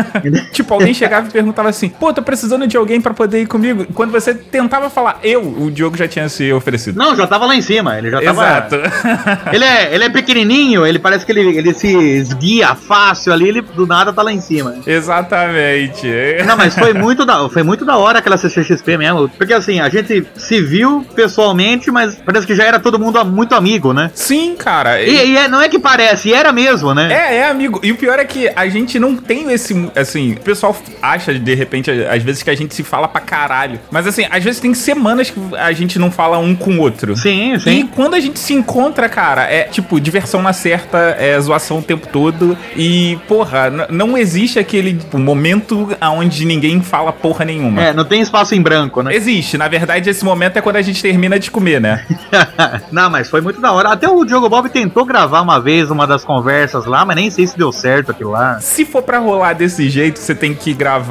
tipo, alguém chegava perguntava assim: pô, tô precisando de alguém pra poder ir comigo. Quando você tentava falar eu, o Diogo já tinha se oferecido. Não, já tava lá em cima. Ele já tava. Exato. Ele é, ele é pequenininho, ele parece que ele, ele se esguia fácil ali, ele do nada tá lá em cima. Exatamente. Não, mas foi muito da, foi muito da hora aquela CCXP mesmo. Porque assim, a gente se viu pessoalmente, mas parece que já era todo mundo muito amigo, né? Sim, cara. E, e é- não é que parece, era mesmo, né? É, é, amigo. E o pior é que a gente não tem esse. Assim, o pessoal acha, de repente, às vezes que a gente se fala pra caralho. Mas assim, às vezes tem semanas que a gente não fala um com o outro. Sim, E sim. quando a gente se encontra, cara, é tipo, diversão na certa, é zoação o tempo todo. E, porra, não existe aquele tipo, momento onde ninguém fala porra nenhuma. É, não tem espaço em branco, né? Existe, na verdade, esse momento é quando a gente termina de comer, né? não, mas foi muito da hora. Até o Diogo Bob tentou gravar uma vez uma das conversas lá, mas nem sei se deu certo aquilo lá. Se for pra rolar desse jeito, você tem que gravar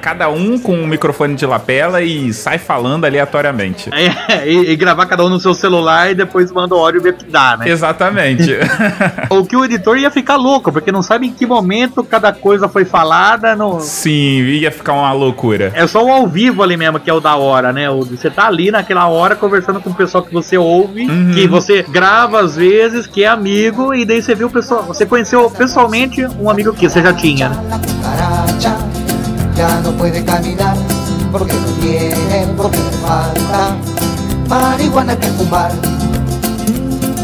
cada um com um microfone de lapela e sai falando aleatoriamente. É, e, e gravar cada um no seu celular e depois manda o áudio e ver que dá, né? Exatamente. O que o editor ia ficar louco, porque não sabe em que momento cada coisa foi falada. No... Sim, ia ficar uma loucura. É só o ao vivo ali mesmo que é o da hora, né? Você tá ali naquela hora conversando com o pessoal que você ouve, Uhum. que você grava às vezes, que é amigo, e daí você viu o pessoal. Você conheceu pessoalmente um amigo que você já tinha, né? Ya no puede caminar porque no tiene, porque le falta marihuana que fumar.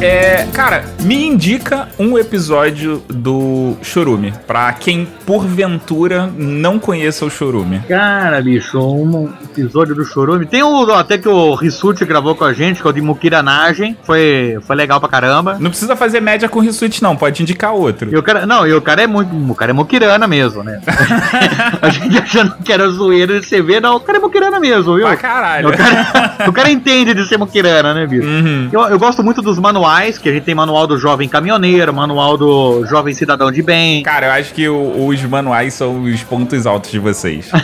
É, cara, me indica um episódio do Chorume, pra quem porventura não conheça o Chorume. Cara, bicho, um episódio do Chorume. Tem um até que o Rissuti gravou com a gente, que é o de Mukiranagem. Foi, foi legal pra caramba. Não precisa fazer média com o Rissuti, não, pode indicar outro. E o cara, não, e o cara é muito, o cara é Mukirana mesmo, né? a gente achando que era zoeira de você ver, não, o cara é Mukirana mesmo, viu? Pra caralho. O cara, o cara entende de ser Mukirana, né, bicho? Uhum. Eu, eu gosto muito dos manuais, que a gente tem manual do jovem caminhoneiro, manual do jovem cidadão de bem. Cara, eu acho que o- os manuais são os pontos altos de vocês.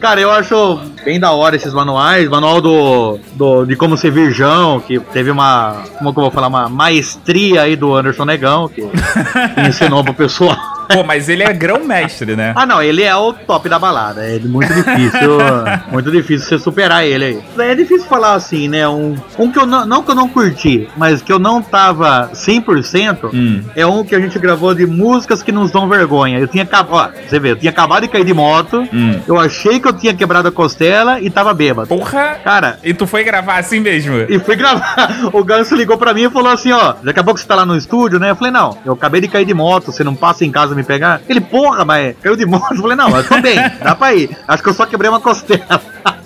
Cara, eu acho bem da hora esses manuais. Manual do, do de como ser virgão, que teve uma, como que eu vou falar, uma maestria aí do Anderson Negão, que, ensinou pro pessoal. Pô, mas ele é grão-mestre, né? Ah, não, ele é o top da balada. É muito difícil, muito difícil você superar ele aí. É difícil falar assim, né? Um, um que eu não, não que eu não curti, mas que eu não tava 100%, Hum. é um que a gente gravou de músicas que nos dão vergonha. Eu tinha acabado, ó, você vê, eu tinha acabado de cair de moto, Hum. eu achei que eu tinha quebrado a costela e tava bêbado. Porra! Cara, E tu foi gravar assim mesmo? e fui gravar. O Ganso ligou pra mim e falou assim: ó, daqui a pouco você tá lá no estúdio, né? Eu falei: não, eu acabei de cair de moto, você não passa em casa me pegar? Ele, porra, mas caiu de moto. Eu falei: não, eu tô bem, dá pra ir. Acho que eu só quebrei uma costela.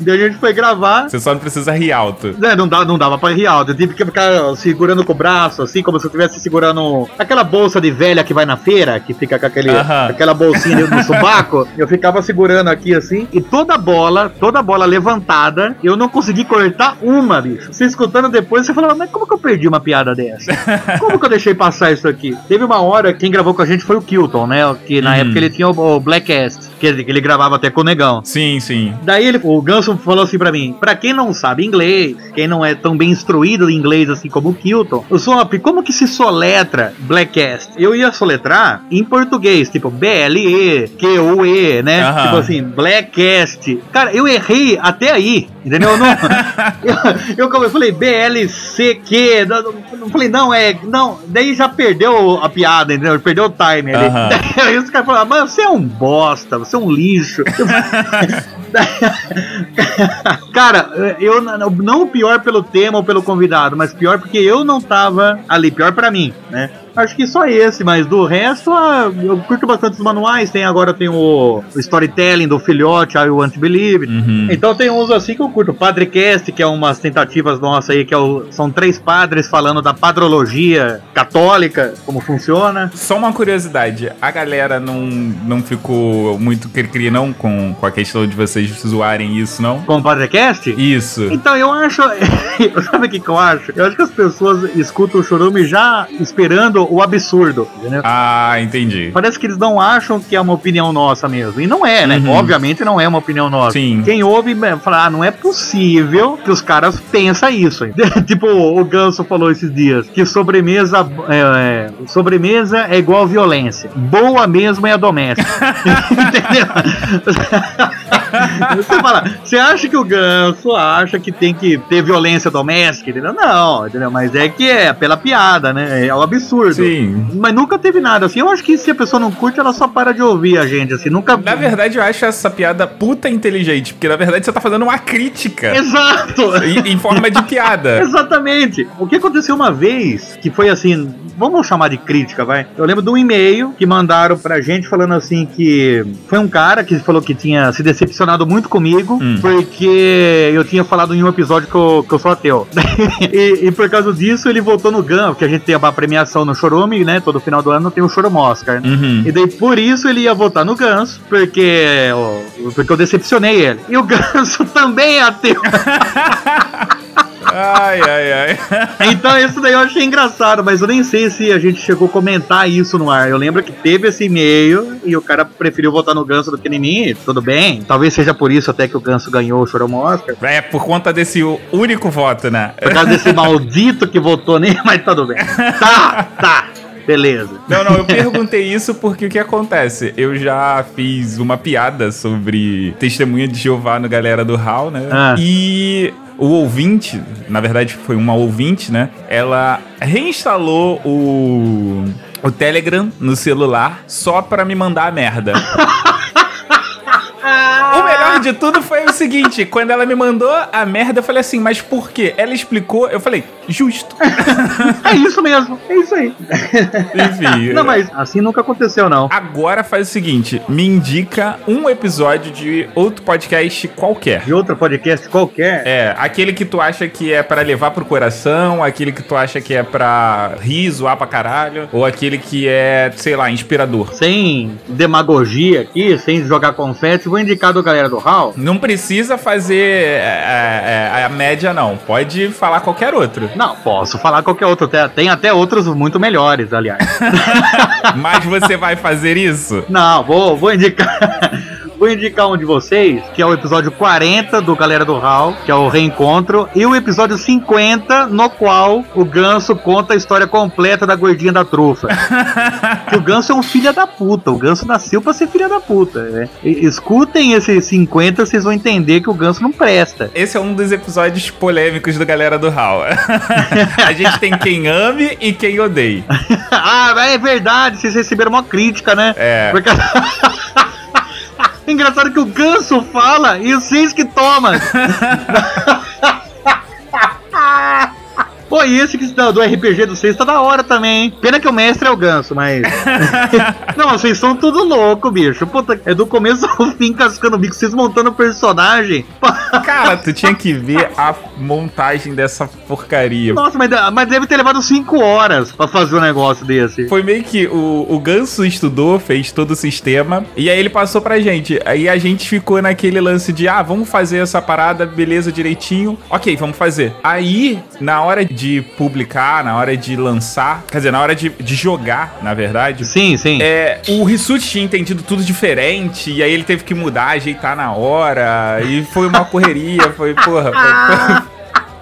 Daí a gente foi gravar. Você só não precisa rir alto. É, não, dá, não dava pra rir alto. Eu tive que ficar segurando com o braço, assim, como se eu estivesse segurando aquela bolsa de velha que vai na feira, que fica com aquele, Aham. aquela bolsinha do subaco. Eu ficava segurando aqui, assim, e toda bola, toda bola levantada, eu não consegui cortar uma, bicho. Você escutando depois, você falava, mas como que eu perdi uma piada dessa? Como que eu deixei passar isso aqui? Teve uma hora, quem gravou com a gente foi o Kilton, né? Que na Uhum. época ele tinha o, o Blackcast, que ele, que ele gravava até com o Negão. Sim, sim. Daí ele, o Ganso falou assim pra mim: pra quem não sabe inglês, quem não é tão bem instruído em inglês assim como o Kilton, o Zop, como que se soletra Blackcast? Eu ia soletrar em português, tipo B-L-E, Q-U-E, né? Tipo assim, Blackcast. Cara, eu errei até aí, entendeu? Eu, não, eu, eu, eu falei B-L-C-Q, falei, não, é, não, daí já perdeu a piada, entendeu? Perdeu o time ali. Daí os caras falaram, mas você é um bosta, você é um lixo. Cara, eu não, pior pelo tema ou pelo convidado, mas pior porque eu não tava ali, pior pra mim, né? Acho que só esse, mas do resto, ah, eu curto bastante os manuais. Tem agora tem o, o storytelling do filhote, I Want to Believe. Uhum. Então tem uns assim que eu curto. Padrecast, que é umas tentativas nossas aí, que é o- são três padres falando da padrologia católica, como funciona. Só uma curiosidade, a galera não, não ficou muito cri-cri não com, com a questão de vocês zoarem isso, não? Com o Padrecast? Isso. Então, eu acho. Sabe o que, que eu acho? Eu acho que as pessoas escutam o chorume já esperando o absurdo, entendeu? Ah, entendi. Parece que eles não acham que é uma opinião nossa mesmo. E não é, né? Uhum. Obviamente não é uma opinião nossa. Sim. Quem ouve fala, ah, não é possível que os caras pensam isso. tipo, o Ganso falou esses dias que sobremesa é, é, sobremesa é igual violência. Boa mesmo é a doméstica. Entendeu? você fala, você acha que o Ganso acha que tem que ter violência doméstica? Entendeu? Não, entendeu? Mas é que é pela piada, né? É o absurdo. Sim. Mas nunca teve nada assim. Eu acho que se a pessoa não curte, ela só para de ouvir a gente, assim. Nunca. Na verdade, eu acho essa piada puta inteligente, porque na verdade você tá fazendo uma crítica Exato! em, em forma de piada. Exatamente. O que aconteceu uma vez, que foi assim, vamos chamar de crítica, vai. Eu lembro de um e-mail que mandaram pra gente falando assim que foi um cara que falou que tinha se decepcionado muito comigo, Hum. porque eu tinha falado em um episódio que eu, que eu sou ateu. e, e por causa disso ele voltou no GAN, porque a gente tem a premiação no Chorume, né? Todo final do ano tem o Chorum Oscar. né? Uhum. E daí por isso ele ia votar no Ganso, porque, porque eu decepcionei ele. E o Ganso também é ateu. Ai, ai, ai. Então isso daí eu achei engraçado, mas eu nem sei se a gente chegou a comentar isso no ar. Eu lembro que teve esse e-mail e o cara preferiu votar no Ganso do que em mim, tudo bem. Talvez seja por isso até que o Ganso ganhou o Chorão Oscar. É por conta desse único voto, né? Por causa desse maldito que votou nele, mas tudo bem. Tá, tá, beleza. Não, não, eu perguntei isso porque o que acontece? Eu já fiz uma piada sobre testemunha de Jeová no Galera do Hall, né? Ah. E o ouvinte, na verdade foi uma ouvinte, né? Ela reinstalou o, o Telegram no celular só pra me mandar a merda. Melhor de tudo foi o seguinte: quando ela me mandou a merda, eu falei assim, mas por quê? Ela explicou, eu falei, justo. É isso mesmo, é isso aí. Enfim. Não, mas assim nunca aconteceu, não. Agora faz o seguinte: me indica um episódio de outro podcast qualquer. De outro podcast qualquer. É, aquele que tu acha que é pra levar pro coração, aquele que tu acha que é pra rir, zoar pra caralho, ou aquele que é, sei lá, inspirador. Sem demagogia aqui, sem jogar confete, vou indicar do galera do Não precisa fazer é, é, a média, não. Pode falar qualquer outro. Não, posso falar qualquer outro. Tem- Tem até outros muito melhores, aliás. Mas você vai fazer isso? Não, vou, vou indicar. Vou indicar um de vocês, que é o episódio 40 do Galera do Hall, que é o reencontro, e o episódio 50, no qual o Ganso conta a história completa da gordinha da trufa. que o Ganso é um filho da puta, o Ganso nasceu pra ser filho da puta. né? E- escutem esse 50, vocês vão entender que o Ganso não presta. Esse é um dos episódios polêmicos do Galera do Hall. a gente tem quem ame e quem odeie. ah, é verdade, vocês receberam uma crítica, né? É. Porque... Engraçado que o ganso fala e vocês que tomam. E esse que do RPG do 6 tá da hora também, hein? Pena que o mestre é o ganso, mas. Não, vocês são tudo louco, bicho. Puta, é do começo ao fim cascando o bico, vocês montando personagem. Cara, tu tinha que ver a montagem dessa porcaria. Nossa, mas, mas deve ter levado 5 horas pra fazer um negócio desse. Foi meio que o, o Ganso estudou, fez todo o sistema, e aí ele passou pra gente. Aí a gente ficou naquele lance de, ah, vamos fazer essa parada, beleza, direitinho. Ok, vamos fazer. Aí, na hora de publicar, na hora de lançar, quer dizer, na hora de, de jogar, na verdade, Sim, sim. é, o Rissuti tinha entendido tudo diferente, e aí ele teve que mudar, ajeitar na hora, e foi uma correria, foi, porra, foi, foi-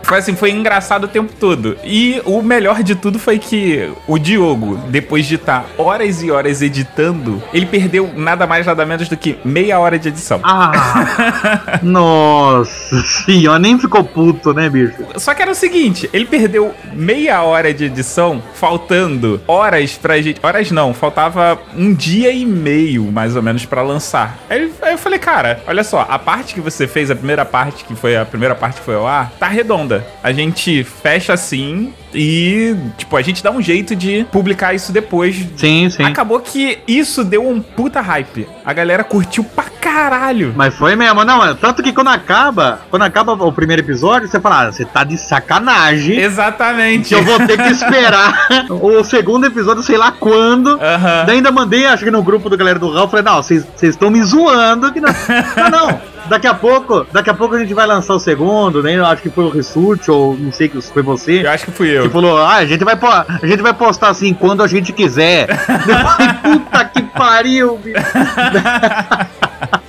foi assim, foi engraçado o tempo todo. E o melhor de tudo foi que o Diogo, depois de estar horas e horas editando, ele perdeu nada mais, nada menos do que meia hora de edição. Ah, nossa senhora, nem ficou puto, né, bicho? Só que era o seguinte, ele perdeu meia hora de edição, faltando horas pra gente. Horas não, faltava um dia e meio, mais ou menos, pra lançar. Aí, aí eu falei, cara, olha só, a parte que você fez, a primeira parte que foi a primeira parte que foi ao ar, tá redonda. A gente fecha assim e, tipo, a gente dá um jeito de publicar isso depois. Sim, sim. Acabou que isso deu um puta hype. A galera curtiu pra caralho. Mas foi mesmo, não, é tanto que quando acaba, quando acaba o primeiro episódio, você fala, ah, você tá de sacanagem. Exatamente. Eu vou ter que esperar o segundo episódio, sei lá quando. Aham. Daí ainda mandei, acho que no grupo do galera do Raul, falei, não, vocês vocês estão me zoando. Que não, não, não. Daqui a pouco, daqui a pouco a gente vai lançar o segundo, né? Acho que foi o Rissuti, ou não sei que foi você. Eu acho que fui eu. Que falou, ah, a gente vai, a gente vai postar assim quando a gente quiser. Falei, puta que pariu, bicho.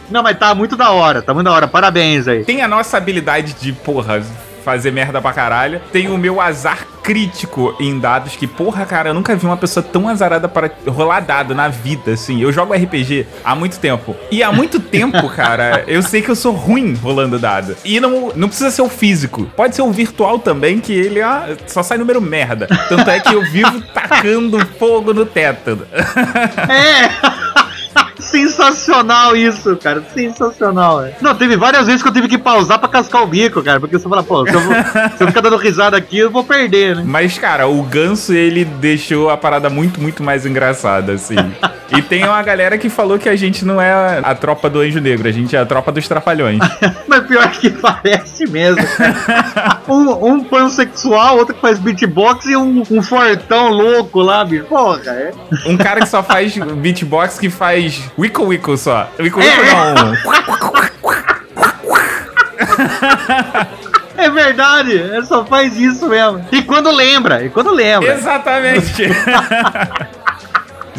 Não, mas tá muito da hora, tá muito da hora. Parabéns aí. Tem a nossa habilidade de, porra, fazer merda pra caralho. Tem o meu azar crítico em dados, que, porra, cara, eu nunca vi uma pessoa tão azarada para rolar dado na vida, assim. Eu jogo RPG há muito tempo. E há muito tempo, cara, eu sei que eu sou ruim rolando dado. E não, não precisa ser o físico. Pode ser o virtual também, que ele ah, só sai número merda. Tanto é que eu vivo tacando fogo no teto. É! Sensacional isso, cara. Sensacional, velho. Não, teve várias vezes que eu tive que pausar pra cascar o bico, cara. Porque você fala, pô, se eu, vou- se eu ficar dando risada aqui, eu vou perder, né? Mas, cara, o ganso, ele deixou a parada muito, muito mais engraçada, assim. E tem uma galera que falou que a gente não é a tropa do Anjo Negro, a gente é a tropa dos Trapalhões. Mas pior que parece mesmo. Um, um pansexual, outro que faz beatbox e um, um fortão louco lá, bicho. Porra, é. Um cara que só faz beatbox que faz Wickle Wickle só. Wickle Wickle É. não. É verdade, é só faz isso mesmo. E quando lembra, e quando lembra. Exatamente.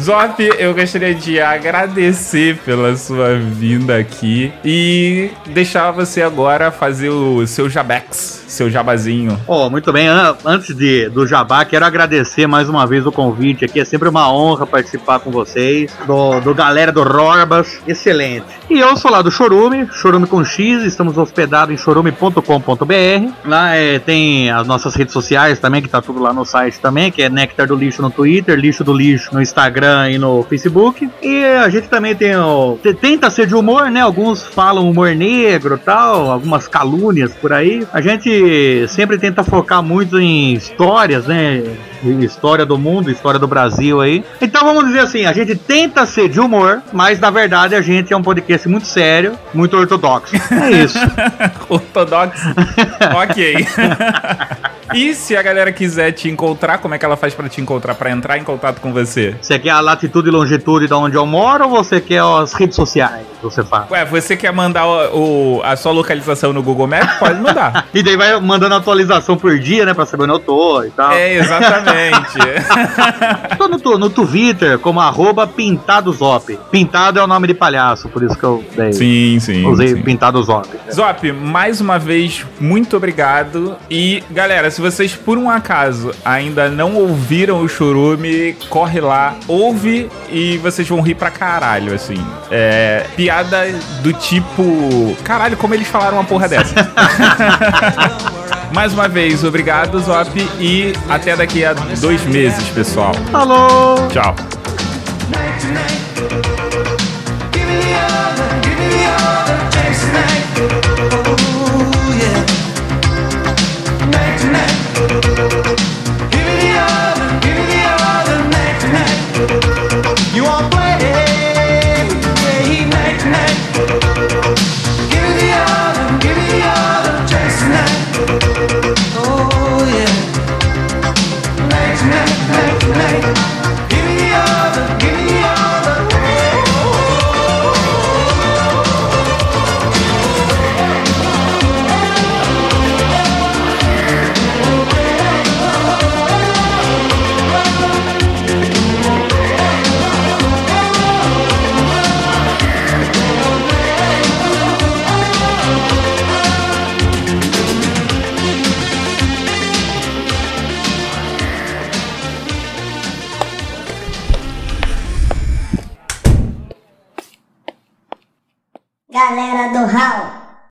Zop, eu gostaria de agradecer pela sua vinda aqui e deixar você agora fazer o seu jabex, seu jabazinho. Oh, muito bem. An- Antes de, do Jabá, quero agradecer mais uma vez o convite aqui. É sempre uma honra participar com vocês. Do, do galera do Rorbas. Excelente. E eu sou lá do Chorume, Chorume com X. Estamos hospedados em chorume.com.br. Lá é, tem as nossas redes sociais também, que tá tudo lá no site também, que é Nectar do Lixo no Twitter, Lixo do Lixo no Instagram e no Facebook. E a gente também tem o. te- Tenta ser de humor, né? Alguns falam humor negro e tal, algumas calúnias por aí. A gente sempre tenta focar muito em histórias, né? História do mundo, história do Brasil aí. Então vamos dizer assim, a gente tenta ser de humor, mas na verdade a gente é um podcast muito sério, muito ortodoxo. É isso. Ortodoxo. ok. e se a galera quiser te encontrar, como é que ela faz pra te encontrar, pra entrar em contato com você? Você quer a latitude e longitude de onde eu moro ou você quer as redes sociais que você faz? Ué, você quer mandar o, o- a sua localização no Google Maps? Pode mandar. E daí vai mandando atualização por dia, né? Pra saber onde eu tô e tal. É, exatamente. Tô no, no Twitter como arroba pintadozop. Pintado é o nome de palhaço, por isso que eu dei. sim, sim. Usei sim. pintadozop. Zop, mais uma vez, muito obrigado. E, galera, se vocês por um acaso ainda não ouviram o Churume, corre lá, ouve e vocês vão rir pra caralho, assim. É. Piada do tipo. Caralho, como eles falaram uma porra dessa? mais uma vez, obrigado, Zop, e até daqui a dois meses, pessoal. Alô! Tchau.